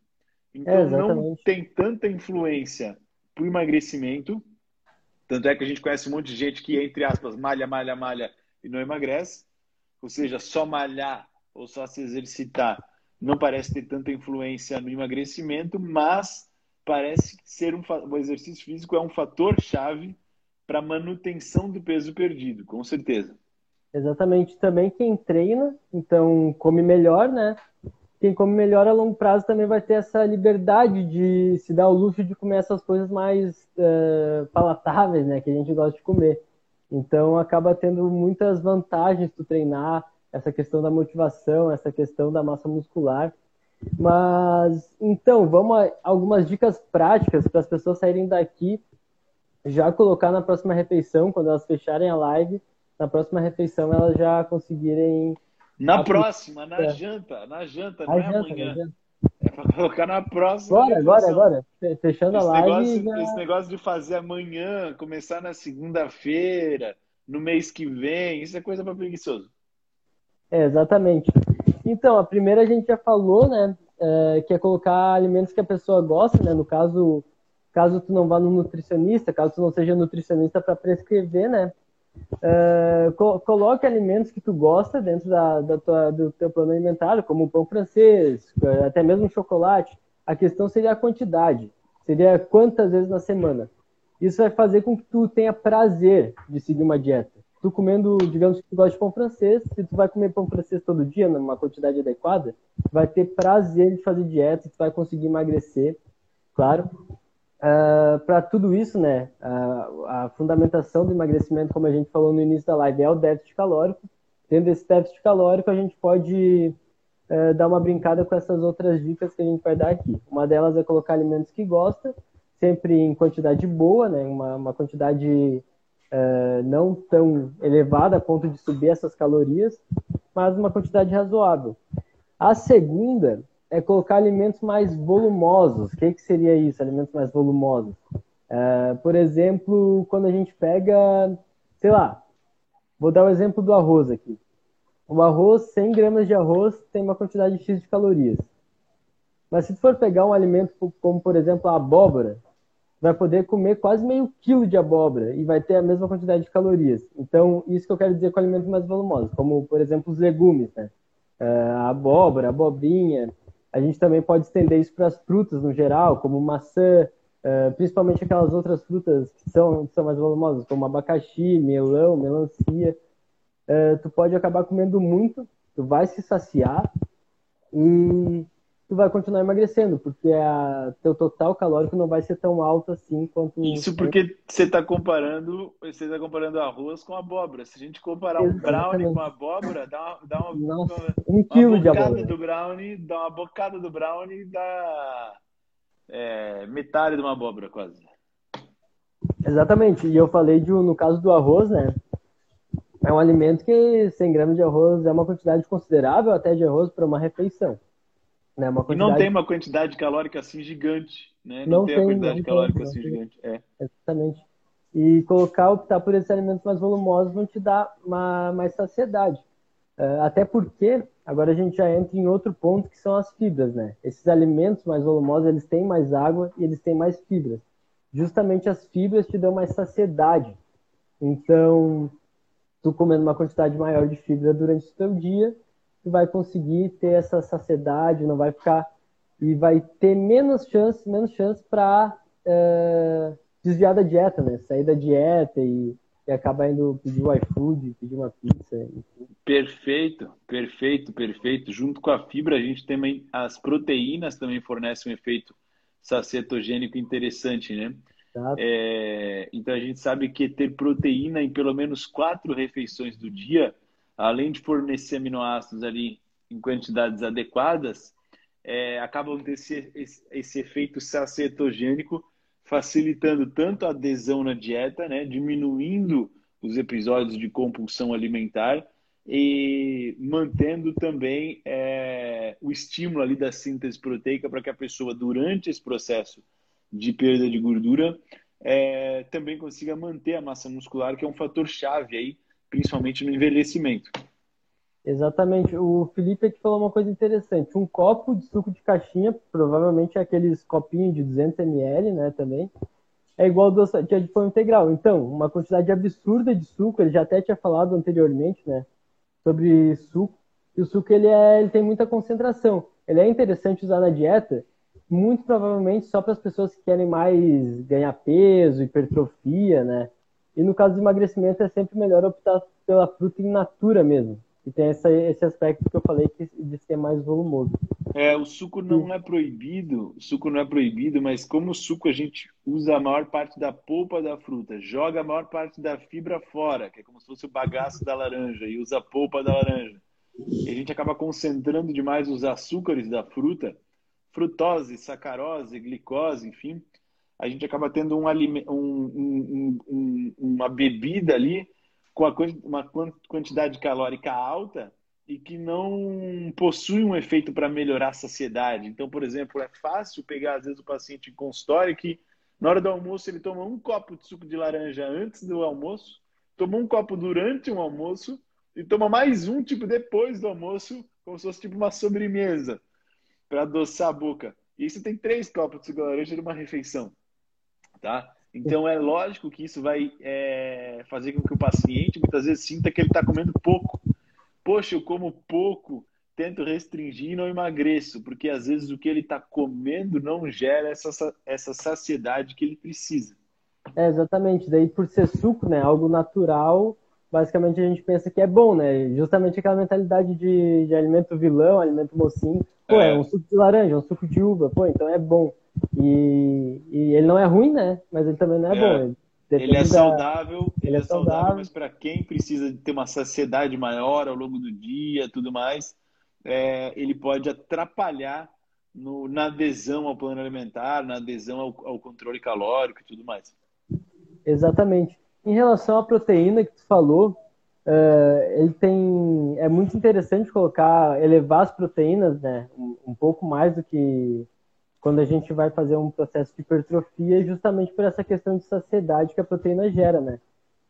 Então é, não tem tanta influência para o emagrecimento. Tanto é que a gente conhece um monte de gente que, entre aspas, malha, malha, malha e não emagrece. Ou seja, só malhar ou só se exercitar não parece ter tanta influência no emagrecimento, mas parece ser um o exercício físico é um fator chave para manutenção do peso perdido, com certeza. Exatamente. Também quem treina, então come melhor, né? Quem come melhor a longo prazo também vai ter essa liberdade de se dar o luxo de comer essas coisas mais uh, palatáveis, né? Que a gente gosta de comer. Então acaba tendo muitas vantagens tu treinar, essa questão da motivação, essa questão da massa muscular. Mas então, vamos a algumas dicas práticas para as pessoas saírem daqui, já colocar na próxima refeição, quando elas fecharem a live, na próxima refeição elas já conseguirem. Na próxima, na é. janta, na janta, não é janta, amanhã. É para colocar na próxima. Agora, agora, agora. Fechando esse a live. Negócio, já... Esse negócio de fazer amanhã, começar na segunda-feira, no mês que vem, isso é coisa para preguiçoso. É, exatamente. Então, a primeira a gente já falou, né? É, que é colocar alimentos que a pessoa gosta, né? No caso, caso tu não vá no nutricionista, caso tu não seja nutricionista para prescrever, né? É, co coloque alimentos que tu gosta dentro da, da tua, do teu plano alimentar, como o pão francês, até mesmo chocolate. A questão seria a quantidade, seria quantas vezes na semana. Isso vai fazer com que tu tenha prazer de seguir uma dieta tu comendo, digamos que tu gosta de pão francês, se tu vai comer pão francês todo dia, numa quantidade adequada, vai ter prazer de fazer dieta, tu vai conseguir emagrecer, claro. Uh, ah, para tudo isso, né, uh, a fundamentação do emagrecimento, como a gente falou no início da live, é o déficit calórico. Tendo esse déficit calórico, a gente pode uh, dar uma brincada com essas outras dicas que a gente vai dar aqui. Uma delas é colocar alimentos que gosta, sempre em quantidade boa, né, uma, uma quantidade uh, não tão elevada a ponto de subir essas calorias, mas uma quantidade razoável. A segunda é colocar alimentos mais volumosos. O que, que seria isso, alimentos mais volumosos? Uh, por exemplo, quando a gente pega, sei lá, vou dar o um exemplo do arroz aqui. O arroz, 100 gramas de arroz, tem uma quantidade X de calorias. Mas se tu for pegar um alimento como, por exemplo, a abóbora, vai poder comer quase meio quilo de abóbora e vai ter a mesma quantidade de calorias. Então, isso que eu quero dizer com alimentos mais volumosos, como, por exemplo, os legumes, né? Uh, abóbora, abobrinha. A gente também pode estender isso para as frutas no geral, como maçã, uh, principalmente aquelas outras frutas que são, que são mais volumosas, como abacaxi, melão, melancia. Uh, tu pode acabar comendo muito, tu vai se saciar e tu vai continuar emagrecendo, porque a teu total calórico não vai ser tão alto assim quanto Isso porque você está comparando, você está comparando arroz com abóbora. Se a gente comparar Exatamente. um brownie com abóbora, dá uma, dá uma, Nossa, uma, um quilo uma de abóbora. do brownie, dá uma bocada do brownie dá é, metade de uma abóbora quase. Exatamente. E eu falei de, no caso do arroz, né? É um alimento que 100 gramas de arroz é uma quantidade considerável até de arroz para uma refeição. Né? Uma quantidade... E não tem uma quantidade calórica assim gigante, né? Não, não tem, tem, a quantidade calórica tem, assim gigante. É. Exatamente. E colocar, optar por esses alimentos mais volumosos não te dá uma, mais saciedade. Uh, até porque, agora a gente já entra em outro ponto que são as fibras, né? Esses alimentos mais volumosos, eles têm mais água e eles têm mais fibras. Justamente as fibras te dão mais saciedade. Então, tu comendo uma quantidade maior de fibra durante o teu dia, tu vai conseguir ter essa saciedade, não vai ficar e vai ter menos chance, menos chance para uh, desviar da dieta, né? Sair da dieta e, e acabar indo pedir o iFood, pedir uma pizza. Enfim. Perfeito, perfeito, perfeito. Junto com a fibra, a gente tem as proteínas também fornecem um efeito sacietogênico interessante, né? É, então a gente sabe que ter proteína em pelo menos quatro refeições do dia além de fornecer aminoácidos ali em quantidades adequadas, é, acabam tendo esse, esse, esse efeito sacetogênico, facilitando tanto a adesão na dieta, né, diminuindo os episódios de compulsão alimentar e mantendo também é, o estímulo ali da síntese proteica para que a pessoa, durante esse processo de perda de gordura, é, também consiga manter a massa muscular, que é um fator chave aí, principalmente no envelhecimento. Exatamente. O Felipe aqui falou uma coisa interessante. Um copo de suco de caixinha, provavelmente é aqueles copinhos de 200 ml, né, também, é igual ao de pão integral. Então, uma quantidade absurda de suco, ele já até tinha falado anteriormente, né, sobre suco. E o suco, ele, é, ele tem muita concentração. Ele é interessante usar na dieta, muito provavelmente só para as pessoas que querem mais ganhar peso, hipertrofia, né? E no caso de emagrecimento, é sempre melhor optar pela fruta in natura mesmo e tem essa, esse aspecto que eu falei que de ser mais volumoso. É, o suco não é proibido, o suco não é proibido, mas como o suco a gente usa a maior parte da polpa da fruta, joga a maior parte da fibra fora, que é como se fosse o bagaço da laranja, e usa a polpa da laranja. E a gente acaba concentrando demais os açúcares da fruta, frutose, sacarose, glicose, enfim. A gente acaba tendo um, um, um, uma bebida ali com uma quantidade calórica alta e que não possui um efeito para melhorar a saciedade. Então, por exemplo, é fácil pegar, às vezes, o paciente em consultório que, na hora do almoço, ele toma um copo de suco de laranja antes do almoço, toma um copo durante o almoço e toma mais um, tipo, depois do almoço, como se fosse tipo uma sobremesa, para adoçar a boca. E você tem três copos de suco de laranja numa refeição, tá? Então é lógico que isso vai é, fazer com que o paciente muitas vezes sinta que ele está comendo pouco. Poxa, eu como pouco, tento restringir e não emagreço, porque às vezes o que ele está comendo não gera essa, essa saciedade que ele precisa. É, exatamente. Daí por ser suco, né, algo natural, basicamente a gente pensa que é bom, né? Justamente aquela mentalidade de, de alimento vilão, alimento mocinho. Pô, é. é um suco de laranja, um suco de uva, pô, então é bom. E, e ele não é ruim, né? Mas ele também não é, é. bom. Ele, ele é saudável, ele, ele é, é saudável, saudável mas para quem precisa de ter uma saciedade maior ao longo do dia, tudo mais, é, ele pode atrapalhar no, na adesão ao plano alimentar, na adesão ao, ao controle calórico e tudo mais. Exatamente. Em relação à proteína que tu falou, uh, ele tem é muito interessante colocar elevar as proteínas, né, um, um pouco mais do que quando a gente vai fazer um processo de hipertrofia, justamente por essa questão de saciedade que a proteína gera, né?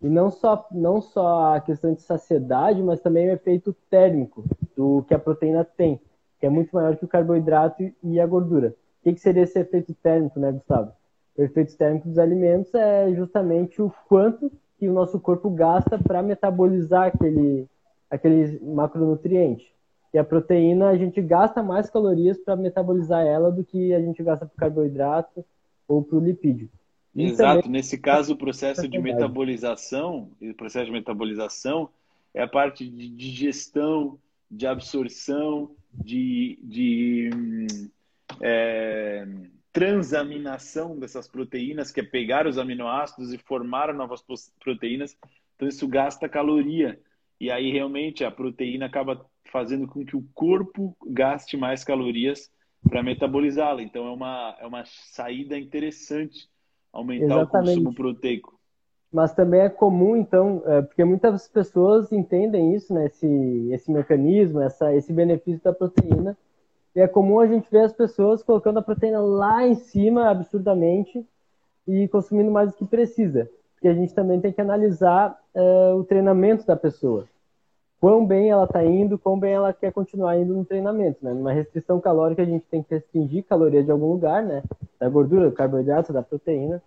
E não só, não só a questão de saciedade, mas também o efeito térmico do que a proteína tem, que é muito maior que o carboidrato e a gordura. O que, que seria esse efeito térmico, né, Gustavo? O efeito térmico dos alimentos é justamente o quanto que o nosso corpo gasta para metabolizar aquele, aquele macronutriente. E a proteína, a gente gasta mais calorias para metabolizar ela do que a gente gasta para o carboidrato ou para o lipídio. E Exato. Também... Nesse caso, o processo de metabolização, o processo de metabolização é a parte de digestão, de absorção, de, de é, transaminação dessas proteínas, que é pegar os aminoácidos e formar novas proteínas. Então, isso gasta caloria. E aí, realmente, a proteína acaba fazendo com que o corpo gaste mais calorias para metabolizá-la. Então é uma, é uma saída interessante aumentar Exatamente. o consumo proteico. Mas também é comum, então, é, porque muitas pessoas entendem isso, né, esse, esse mecanismo, essa, esse benefício da proteína. E é comum a gente ver as pessoas colocando a proteína lá em cima, absurdamente, e consumindo mais do que precisa. Porque a gente também tem que analisar é, o treinamento da pessoa quão bem ela está indo, quão bem ela quer continuar indo no treinamento, né? Numa restrição calórica a gente tem que restringir calorias de algum lugar, né? Da gordura, do carboidrato, da proteína.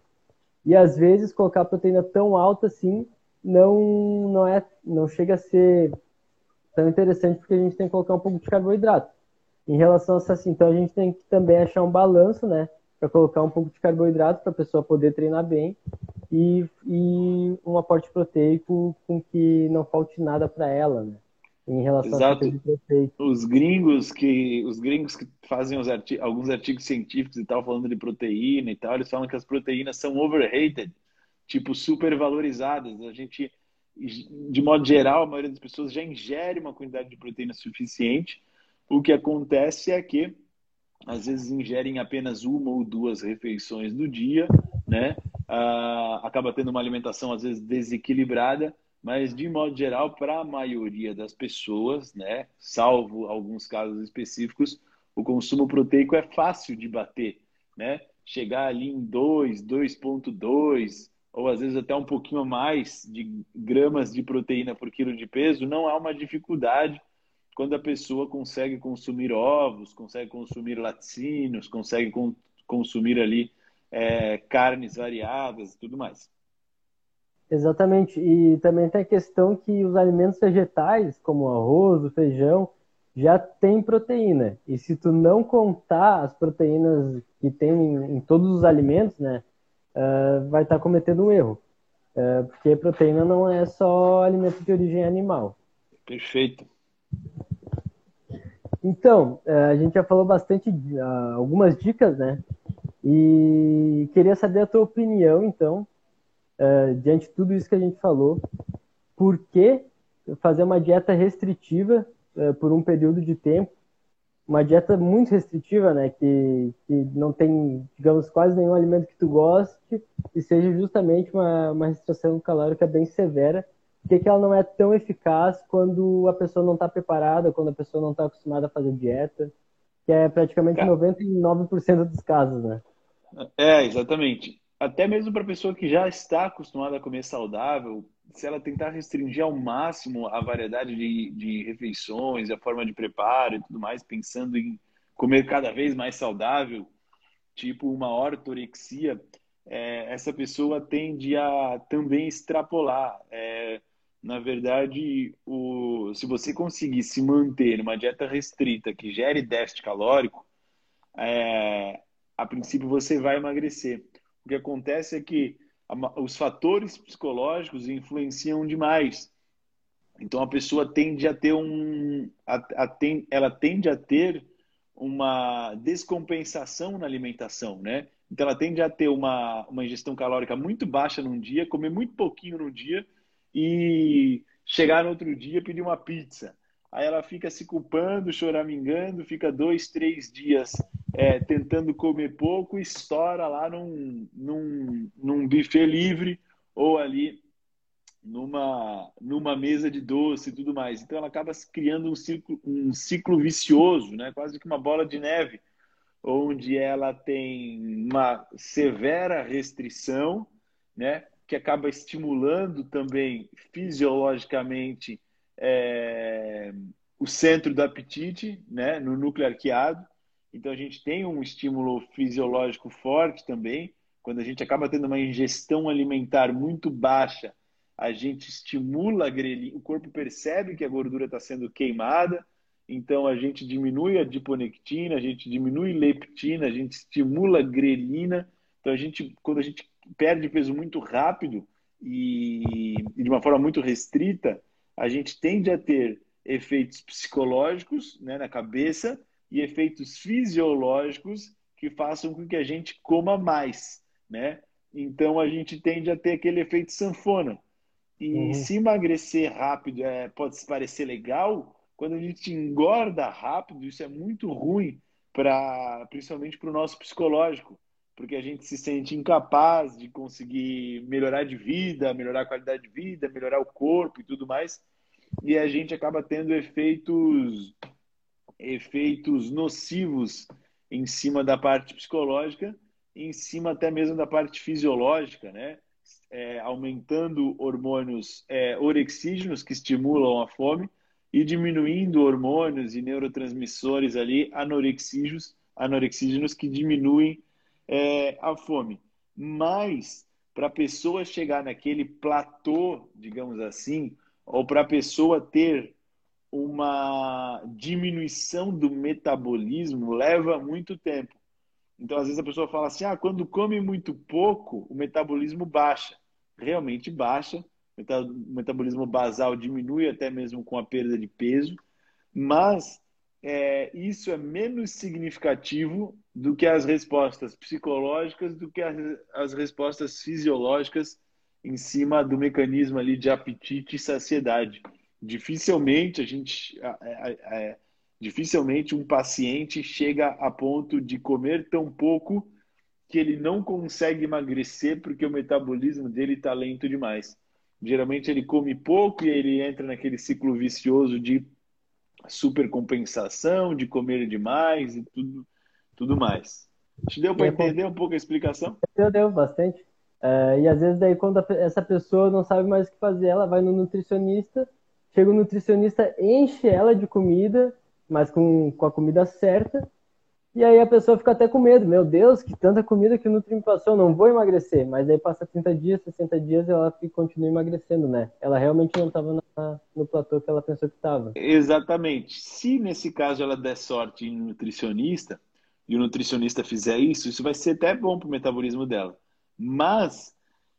E às vezes colocar a proteína tão alta assim não não é não chega a ser tão interessante porque a gente tem que colocar um pouco de carboidrato. Em relação a assim, então a gente tem que também achar um balanço, né? Para colocar um pouco de carboidrato para a pessoa poder treinar bem e, e um aporte proteico com que não falte nada para ela, né? Em relação Exato. proteico. Os gringos que os gringos que fazem artig alguns artigos científicos e tal falando de proteína e tal, eles falam que as proteínas são overrated, tipo supervalorizadas. A gente de modo geral, a maioria das pessoas já ingere uma quantidade de proteína suficiente, O que acontece é que às vezes ingerem apenas uma ou duas refeições no dia, né? Ah, acaba tendo uma alimentação às vezes desequilibrada, mas de modo geral, para a maioria das pessoas, né, salvo alguns casos específicos, o consumo proteico é fácil de bater, né? Chegar ali em 2, 2.2 ou às vezes até um pouquinho mais de gramas de proteína por quilo de peso, não há uma dificuldade quando a pessoa consegue consumir ovos, consegue consumir laticínios, consegue con consumir ali é, carnes variadas e tudo mais. Exatamente. E também tem a questão que os alimentos vegetais, como o arroz, o feijão, já tem proteína. E se tu não contar as proteínas que tem em, em todos os alimentos, né, uh, vai estar tá cometendo um erro. Uh, porque proteína não é só alimento de origem animal. Perfeito. Então, uh, a gente já falou bastante, algumas dicas, né? E queria saber a tua opinião, então, diante de tudo isso que a gente falou, por que fazer uma dieta restritiva eh, por um período de tempo, uma dieta muito restritiva, né, que, que não tem, digamos, quase nenhum alimento que tu goste e seja justamente uma, uma restrição calórica bem severa, porque que ela não é tão eficaz quando a pessoa não está preparada, quando a pessoa não está acostumada a fazer dieta, que é praticamente Cara, 99% dos casos, né? É, exatamente. Até mesmo para a pessoa que já está acostumada a comer saudável, se ela tentar restringir ao máximo a variedade de, de refeições, a forma de preparo e tudo mais, pensando em comer cada vez mais saudável, tipo uma ortorexia, é, essa pessoa tende a também extrapolar. É, na verdade, o, se você conseguir se manter numa dieta restrita que gere déficit calórico, é, a princípio você vai emagrecer. O que acontece é que os fatores psicológicos influenciam demais. Então a pessoa tende a ter um, a, a, ela tende a ter uma descompensação na alimentação, né? Então ela tende a ter uma, uma ingestão calórica muito baixa num dia, comer muito pouquinho num dia e chegar no outro dia pedir uma pizza. Aí ela fica se culpando, choramingando, fica dois, três dias é, tentando comer pouco, estoura lá num, num, num buffet livre ou ali numa, numa mesa de doce e tudo mais. Então ela acaba criando um ciclo, um ciclo vicioso, né? quase que uma bola de neve, onde ela tem uma severa restrição, né? que acaba estimulando também fisiologicamente é, o centro do apetite, né, no núcleo arqueado. Então a gente tem um estímulo fisiológico forte também. Quando a gente acaba tendo uma ingestão alimentar muito baixa, a gente estimula a grelina, o corpo percebe que a gordura está sendo queimada, então a gente diminui a adiponectina, a gente diminui leptina, a gente estimula a grelina. Então a gente, quando a gente perde peso muito rápido e, e de uma forma muito restrita, a gente tende a ter efeitos psicológicos né, na cabeça e efeitos fisiológicos que façam com que a gente coma mais, né? Então a gente tende a ter aquele efeito sanfona. E uhum. se emagrecer rápido é, pode parecer legal, quando a gente engorda rápido, isso é muito ruim para principalmente para o nosso psicológico, porque a gente se sente incapaz de conseguir melhorar de vida, melhorar a qualidade de vida, melhorar o corpo e tudo mais. E a gente acaba tendo efeitos efeitos nocivos em cima da parte psicológica, em cima até mesmo da parte fisiológica, né? É, aumentando hormônios é, orexígenos que estimulam a fome e diminuindo hormônios e neurotransmissores ali anorexígenos, anorexígenos que diminuem é, a fome. Mas, para a pessoa chegar naquele platô, digamos assim, ou para a pessoa ter uma diminuição do metabolismo, leva muito tempo. Então, às vezes a pessoa fala assim: ah, quando come muito pouco, o metabolismo baixa. Realmente baixa, o metabolismo basal diminui até mesmo com a perda de peso, mas é, isso é menos significativo do que as respostas psicológicas, do que as, as respostas fisiológicas em cima do mecanismo ali de apetite e saciedade. Dificilmente a gente, Dificilmente um paciente chega a ponto de comer tão pouco que ele não consegue emagrecer porque o metabolismo dele está lento demais. Geralmente ele come pouco e ele entra naquele ciclo vicioso de supercompensação, de comer demais e tudo, tudo mais. Te deu para entender um pouco a explicação? Deu, deu bastante. Uh, e às vezes daí quando a, essa pessoa não sabe mais o que fazer, ela vai no nutricionista, chega o nutricionista, enche ela de comida, mas com, com a comida certa, e aí a pessoa fica até com medo, meu Deus, que tanta comida que o Nutri me passou, não vou emagrecer. Mas aí passa 30 dias, 60 dias ela continua emagrecendo, né? Ela realmente não estava no platô que ela pensou que estava. Exatamente. Se nesse caso ela der sorte em nutricionista, e o nutricionista fizer isso, isso vai ser até bom para o metabolismo dela. Mas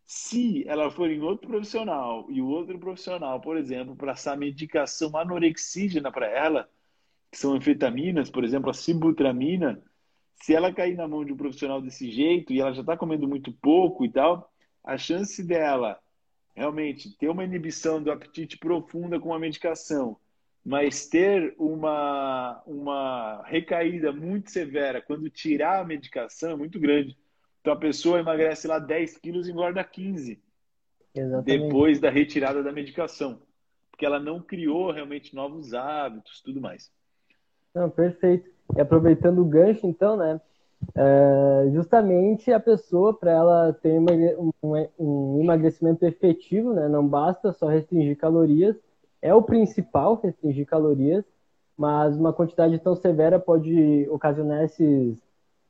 se ela for em outro profissional e o outro profissional, por exemplo, passar medicação anorexígena para ela, que são anfetaminas, por exemplo, a sibutramina, se ela cair na mão de um profissional desse jeito e ela já está comendo muito pouco e tal, a chance dela realmente ter uma inibição do apetite profunda com a medicação, mas ter uma, uma recaída muito severa quando tirar a medicação é muito grande. Então a pessoa emagrece lá 10 quilos e engorda 15 Exatamente. depois da retirada da medicação, porque ela não criou realmente novos hábitos, tudo mais. Não, perfeito. E aproveitando o gancho, então, né? É, justamente a pessoa, para ela ter um, um, emagrecimento efetivo, né? Não basta só restringir calorias, é o principal restringir calorias, mas uma quantidade tão severa pode ocasionar esses,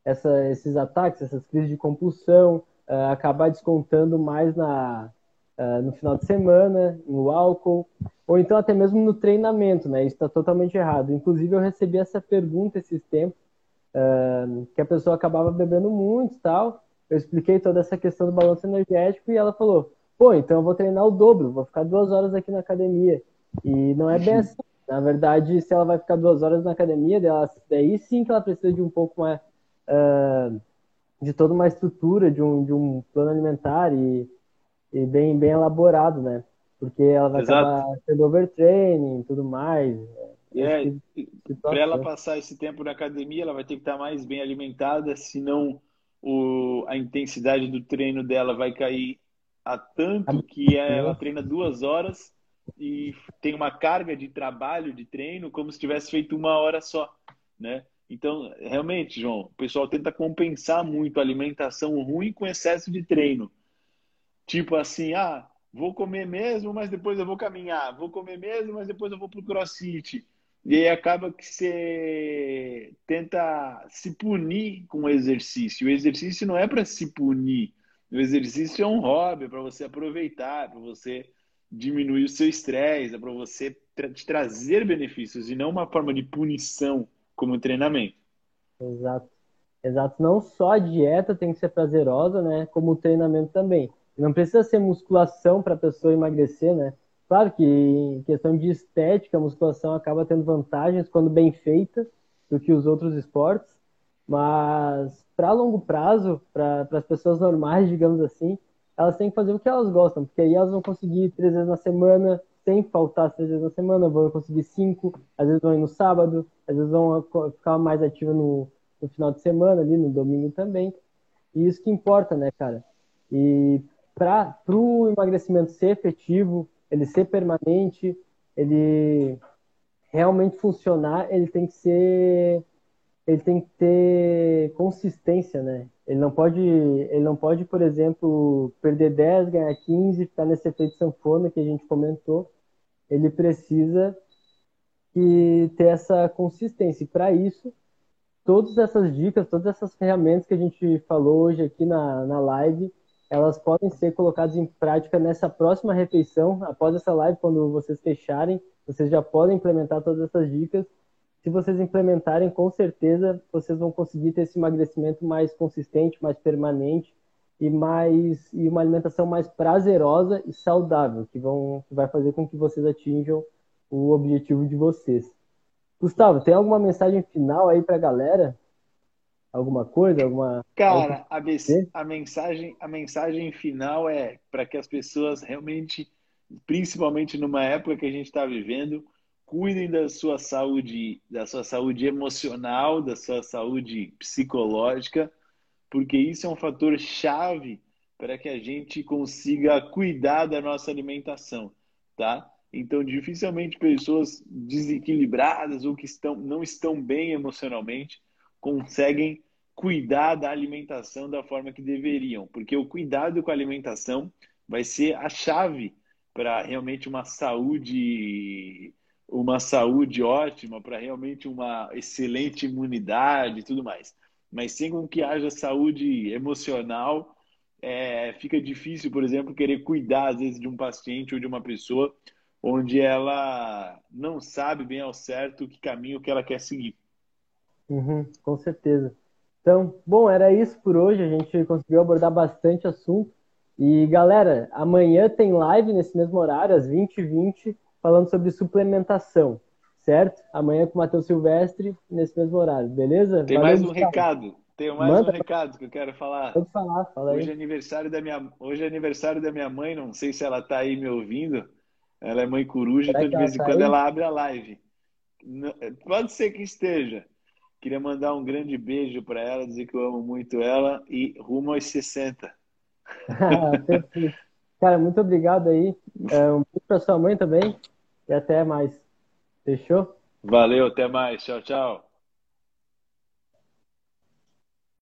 essa, esses ataques, essas crises de compulsão, uh, acabar descontando mais na, uh, no final de semana, no álcool, ou então até mesmo no treinamento, né? Isso está totalmente errado. Inclusive, eu recebi essa pergunta esses tempos, uh, que a pessoa acabava bebendo muito tal. Eu expliquei toda essa questão do balanço energético e ela falou: pô, então eu vou treinar o dobro, vou ficar duas horas aqui na academia. E não é bem assim. Na verdade, se ela vai ficar duas horas na academia, daí sim que ela precisa de um pouco mais. Uh, de toda uma estrutura, de um, de um plano alimentar e, e bem, bem elaborado, né? Porque ela vai Exato. acabar tendo overtraining e tudo mais. É, para ela passar esse tempo na academia, ela vai ter que estar mais bem alimentada, senão o, a intensidade do treino dela vai cair a tanto que ela treina duas horas e tem uma carga de trabalho, de treino, como se tivesse feito uma hora só, né? Então, realmente, João, o pessoal tenta compensar muito a alimentação ruim com excesso de treino. Tipo assim, ah, vou comer mesmo, mas depois eu vou caminhar. Vou comer mesmo, mas depois eu vou pro crossfit. E aí acaba que você tenta se punir com o exercício. O exercício não é para se punir. O exercício é um hobby, é para você aproveitar, para você diminuir o seu estresse, é para você te trazer benefícios e não uma forma de punição como treinamento. Exato. Exato. Não só a dieta tem que ser prazerosa, né? Como o treinamento também. Não precisa ser musculação para a pessoa emagrecer, né? Claro que em questão de estética, a musculação acaba tendo vantagens quando bem feita do que os outros esportes, mas para longo prazo, para as pessoas normais, digamos assim, elas têm que fazer o que elas gostam, porque aí elas vão conseguir três vezes na semana, sem faltar três vezes na semana, vão conseguir cinco, às vezes vão ir no sábado, às vezes vão ficar mais ativa no, no final de semana, ali no domingo também. E isso que importa, né, cara? E para o emagrecimento ser efetivo, ele ser permanente, ele realmente funcionar, ele tem que ser ele tem que ter consistência, né? Ele não pode, ele não pode, por exemplo, perder 10, ganhar 15, ficar nesse efeito sanfona que a gente comentou. Ele precisa que ter essa consistência. E para isso, todas essas dicas, todas essas ferramentas que a gente falou hoje aqui na, na live, elas podem ser colocadas em prática nessa próxima refeição. Após essa live, quando vocês fecharem, vocês já podem implementar todas essas dicas se vocês implementarem, com certeza vocês vão conseguir ter esse emagrecimento mais consistente, mais permanente e mais e uma alimentação mais prazerosa e saudável, que vão que vai fazer com que vocês atinjam o objetivo de vocês. Gustavo, tem alguma mensagem final aí para a galera? Alguma coisa, alguma Cara, a, a mensagem a mensagem final é para que as pessoas realmente, principalmente numa época que a gente está vivendo, cuidem da sua saúde, da sua saúde emocional, da sua saúde psicológica, porque isso é um fator chave para que a gente consiga cuidar da nossa alimentação, tá? Então, dificilmente pessoas desequilibradas ou que estão, não estão bem emocionalmente conseguem cuidar da alimentação da forma que deveriam, porque o cuidado com a alimentação vai ser a chave para realmente uma saúde uma saúde ótima, para realmente uma excelente imunidade e tudo mais. Mas sem que haja saúde emocional, é, fica difícil, por exemplo, querer cuidar às vezes de um paciente ou de uma pessoa onde ela não sabe bem ao certo que caminho que ela quer seguir. Uhum, com certeza. Então, bom, era isso por hoje. A gente conseguiu abordar bastante assunto. E galera, amanhã tem live nesse mesmo horário, às 20h20, falando sobre suplementação, certo? Amanhã com o Matheus Silvestre, nesse mesmo horário, beleza? Tem Valeu, mais um recado. Tem mais Manda. um recado que eu quero falar. Pode falar, fala aí. Hoje é aniversário da minha, hoje é aniversário da minha mãe, não sei se ela está aí me ouvindo. Ela é mãe coruja, Será então de vez em tá quando ela abre a live. Pode ser que esteja. Queria mandar um grande beijo para ela, dizer que eu amo muito ela e rumo aos 60. Cara, muito obrigado aí. É, um beijo para sua mãe também e até mais. Fechou? Valeu, até mais. Tchau, tchau.